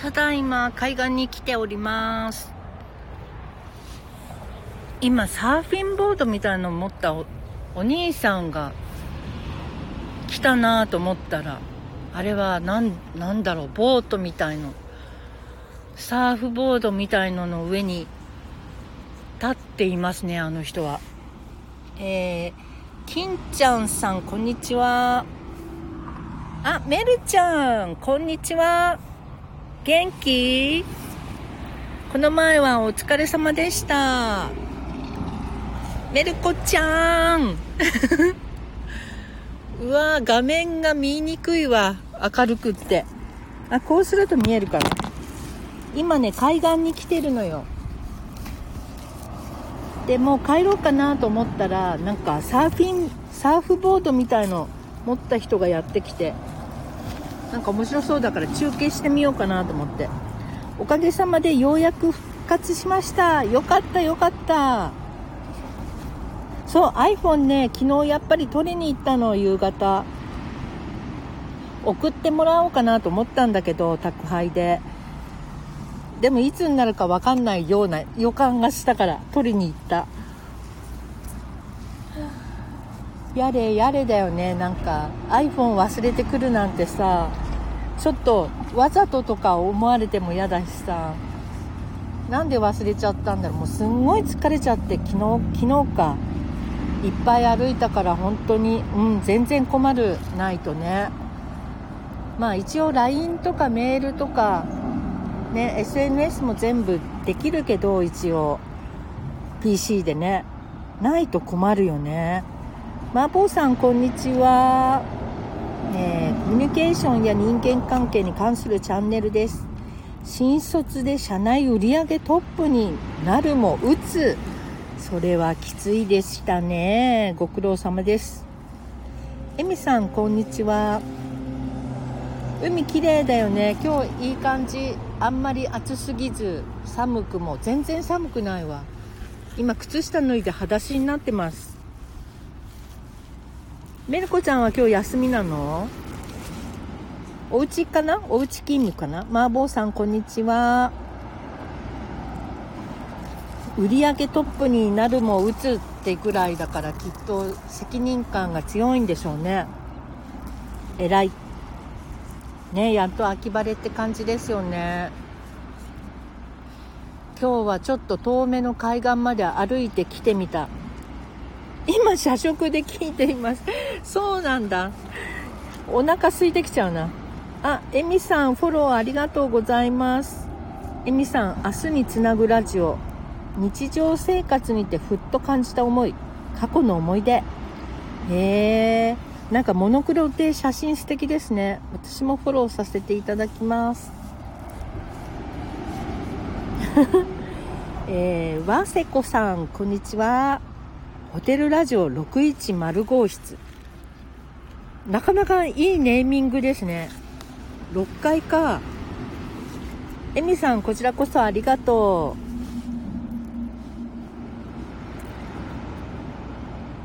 ただいま海岸に来ております。今サーフィンボードみたいの持ったお兄さんが来たなと思ったらあれは何なんだろうボートみたいのサーフボードみたいのの上に立っていますねあの人は。えー、金ちゃんさんこんにちは。あメルちゃんこんにちは。元気？この前はお疲れ様でした。メルコちゃん。うわ画面が見にくいわ。明るくって。あこうすると見えるかな？今ね海岸に来てるのよ。でもう帰ろうかなと思ったらなんかサーフィンサーフボードみたいの持った人がやってきて。なんか面白そうだから中継してみようかなと思って。おかげさまでようやく復活しました。よかったよかった。そう iPhone ね昨日やっぱり取りに行ったの夕方。送ってもらおうかなと思ったんだけど宅配で。でもいつになるか分かんないような予感がしたから取りに行った。やれやれだよね。なんか iPhone 忘れてくるなんてさちょっとわざととか思われても嫌だしさ。なんで忘れちゃったんだろう。もうすんごい疲れちゃって昨日昨日か。いっぱい歩いたから本当にうん全然困るないとね。まあ一応 LINE とかメールとかね SNS も全部できるけど一応 PC でね。ないと困るよね。マーボーさんこんにちは、えー、コミュニケーションや人間関係に関するチャンネルです。新卒で社内売上トップになるも打つ。それはきついでしたね。ご苦労様です。エミさんこんにちは。海綺麗だよね。今日いい感じ。あんまり暑すぎず。寒くも。全然寒くないわ。今靴下脱いで裸足になってます。メルコちゃんは今日休みなの？お家かな？お家勤務かな？麻婆さんこんにちは。売上トップになるも打つってぐらいだからきっと責任感が強いんでしょうね。偉い。ねやっと秋晴れって感じですよね。今日はちょっと遠めの海岸まで歩いてきてみた。今社食で聞いています。そうなんだ。お腹空いてきちゃうな。あエミさんフォローありがとうございます。エミさん明日につなぐラジオ。日常生活にてふっと感じた思い。過去の思い出。へえ。なんかモノクロで写真素敵ですね。私もフォローさせていただきます。えー、わせこさんこんにちは。ホテルラジオ610号室なかなかいいネーミングですね6階かエミさんこちらこそありがとう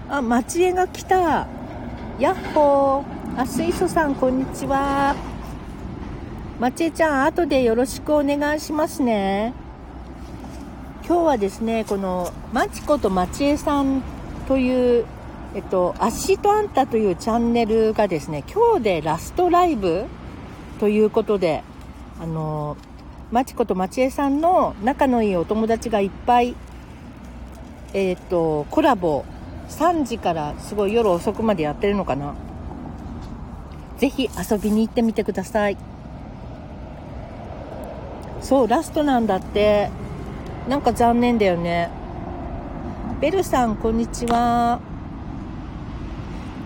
あ、町江が来た。やっほー。あ、水素さん、こんにちは。町江ちゃん、後でよろしくお願いしますね。今日はですね、この、まちこと町江さんという、えっと、アシとあんたというチャンネルがですね、今日でラストライブということで、あの、まちこと町江さんの仲のいいお友達がいっぱい、えっと、コラボ3時からすごい夜遅くまでやってるのかな。ぜひ遊びに行ってみてください。そうラストなんだって。なんか残念だよね。ベルさんこんにちは。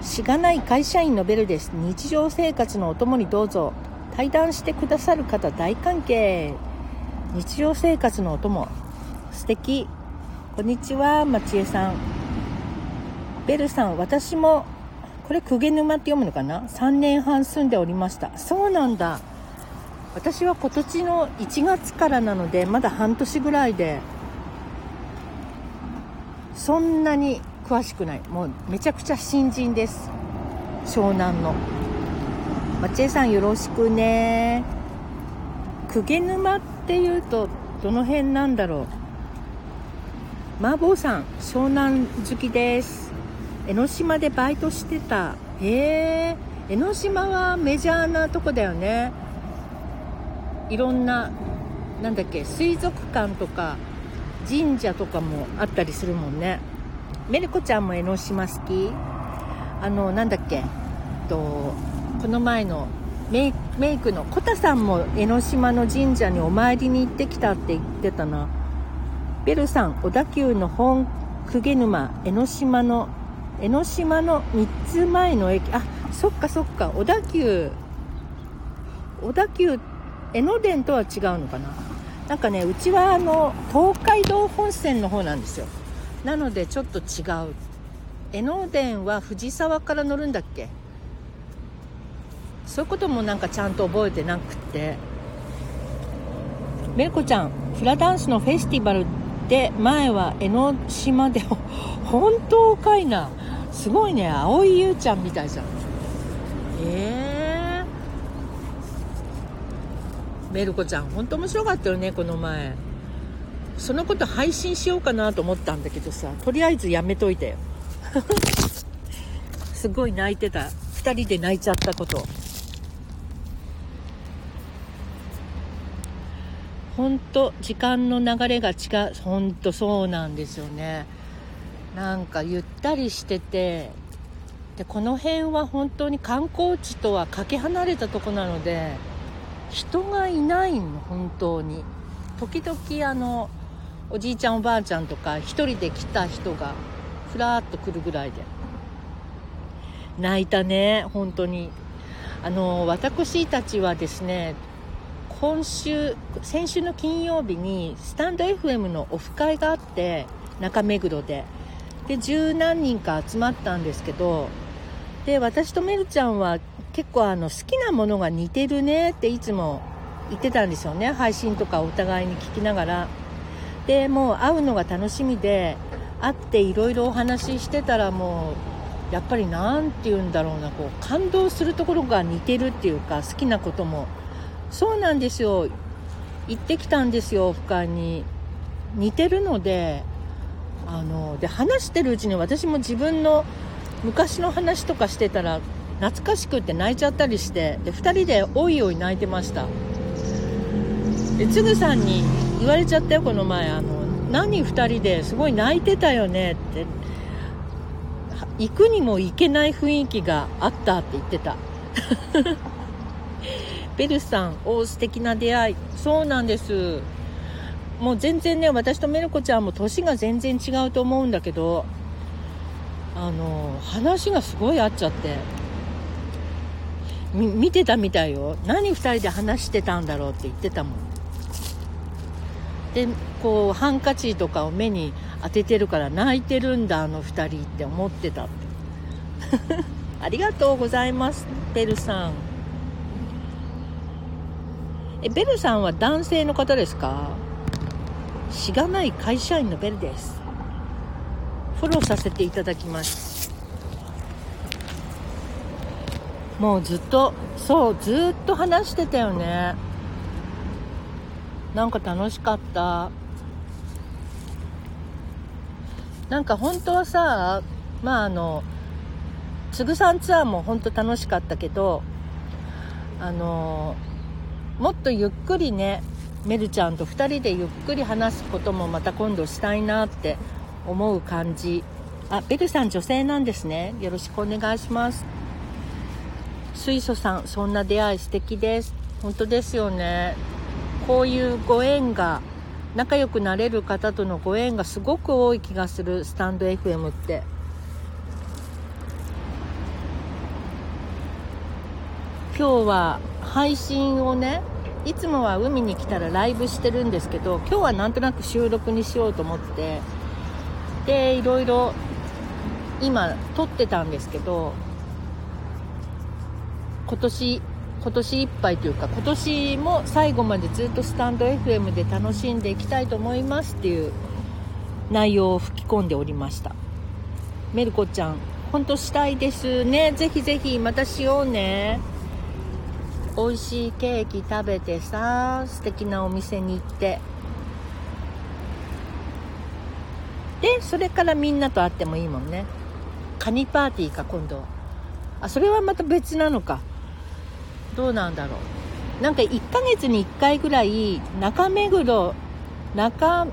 しがない会社員のベルです。日常生活のお供にどうぞ。対談してくださる方大歓迎。日常生活のお供。素敵。こんにちは町江さん。ベルさん、私も、これ、鵠沼って読むのかな ?3 年半住んでおりました。そうなんだ。私は今年の1月からなので、まだ半年ぐらいで、そんなに詳しくない。もうめちゃくちゃ新人です。湘南の。松江さんよろしくね。鵠沼っていうとどの辺なんだろう麻婆さん湘南好きです江ノ島でバイトしてたへえ江ノ島はメジャーなとこだよねいろんななんだっけ水族館とか神社とかもあったりするもんね。メルコちゃんも江ノ島好き。あのなんだっけ。とこの前のメイクのコタさんも江ノ島の神社にお参りに行ってきたって言ってたな。ベルさん小田急の本鵠沼江ノ島の江ノ島の3つ前の駅。あそっかそっか。小田急小田急江ノ電とは違うのかな。なんかねうちはあの東海道本線の方なんですよ。なのでちょっと違う。江ノ電は藤沢から乗るんだっけ？そういうこともなんかちゃんと覚えてなくて。メルコちゃんフラダンスのフェスティバルで前は江ノ島で本当かいな。すごいね蒼井優ちゃんみたいじゃん。えー、メルコちゃん本当面白かったよねこの前。そのこと配信しようかなと思ったんだけどさとりあえずやめといてよ。すごい泣いてた。2人で泣いちゃったこと。本当時間の流れが違う。本当そうなんですよね。なんかゆったりしててでこの辺は本当に観光地とはかけ離れたとこなので人がいないの本当に。時々あのおじいちゃんおばあちゃんとか1人で来た人がふらっと来るぐらいで。泣いたね本当に。あの私たちはですね今週先週の金曜日にスタンド FM のオフ会があって中目黒で。で十何人か集まったんですけどで私とメルちゃんは結構あの好きなものが似てるねっていつも言ってたんですよね。配信とかお互いに聞きながら。でもう会うのが楽しみで会っていろいろお話ししてたらもうやっぱり何て言うんだろうなこう感動するところが似てるっていうか好きなことも。そうなんですよ。行ってきたんですよオフ会に。似てるのであので話してるうちに私も自分の昔の話とかしてたら懐かしくって泣いちゃったりしてで2人でおいおい泣いてましたでつぐさんに言われちゃったよこの前あの何2人ですごい泣いてたよねって行くにも行けない雰囲気があったって言ってた ベルさん、お素敵な出会い。そうなんです。もう全然ね、私とメルコちゃんも年が全然違うと思うんだけど、あの、話がすごい合っちゃって。見てたみたいよ。何2人で話してたんだろうって言ってたもん。で、こう、ハンカチとかを目に当ててるから泣いてるんだ、あの2人って思ってたって。ありがとうございます、ベルさん。えベルさんは男性の方ですか？しがない会社員のベルですフォローさせていただきますもうずっとそうずっと話してたよね。なんか楽しかった。なんか本当はさまああのつぐさんツアーも本当楽しかったけどあのもっとゆっくりねメルちゃんと2人でゆっくり話すこともまた今度したいなって思う感じ。あベルさん女性なんですね。よろしくお願いします。水素さんそんな出会い素敵です。本当ですよね。こういうご縁が仲良くなれる方とのご縁がすごく多い気がするスタンド FM って。今日は配信をねいつもは海に来たらライブしてるんですけど今日はなんとなく収録にしようと思ってでいろいろ今撮ってたんですけど今年今年いっぱいというか今年も最後までずっとスタンド FM で楽しんでいきたいと思いますっていう内容を吹き込んでおりました。メルコちゃん本当したいですね。ぜひぜひまたしようね。美味しいケーキ食べてさ素敵なお店に行って。でそれからみんなと会ってもいいもんね。カニパーティーか今度あそれはまた別なのか。どうなんだろう。なんか1ヶ月に1回ぐらい中目黒中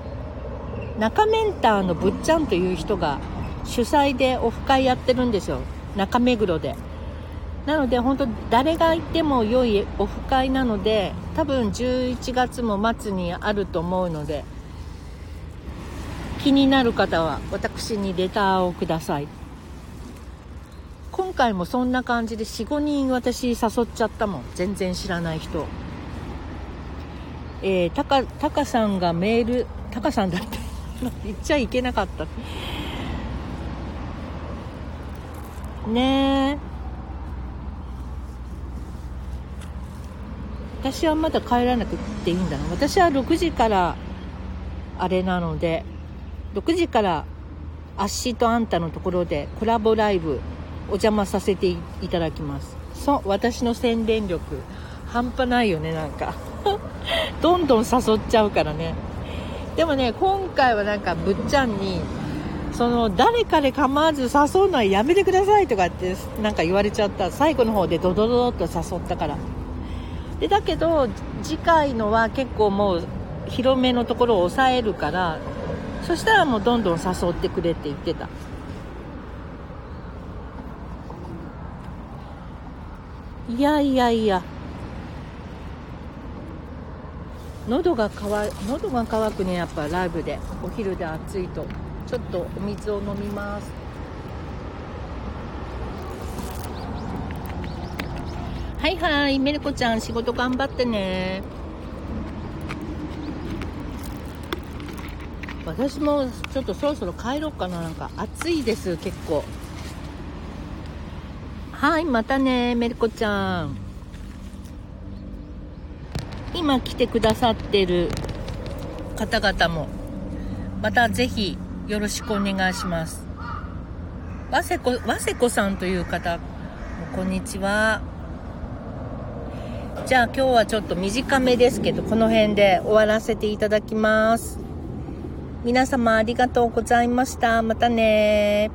中メンターのぶっちゃんという人が主催でオフ会やってるんですよ。中目黒で。なので本当誰が行っても良いオフ会なので多分11月も末にあると思うので気になる方は私にレターをください。今回もそんな感じで45人私誘っちゃったもん。全然知らない人。えー、タカタカさんがメールタカさんだって。言っちゃいけなかった。ねえ。私はまだ帰らなくていいんだな。私は6時からあれなので6時からアッシーとあんたのところでコラボライブお邪魔させていただきます。そう私の宣伝力半端ないよねなんか。どんどん誘っちゃうからね。でもね今回はなんかぶっちゃんにその誰かで構わず誘うのはやめてくださいとかってなんか言われちゃった。最後の方でドドドドっと誘ったから。でだけど次回のは結構もう広めのところを抑えるからそしたらもうどんどん誘ってくれって言ってた。いやいやいや。喉が乾喉が乾くねやっぱライブで。お昼で暑いと。ちょっとお水を飲みます。はいはいメルコちゃん仕事頑張ってね。私もちょっとそろそろ帰ろうかな。なんか暑いです結構。はいまたねメルコちゃん。今来てくださってる方々もまたぜひよろしくお願いします。わせこわせこさんという方こんにちは。じゃあ今日はちょっと短めですけどこの辺で終わらせていただきます。皆様ありがとうございました。またね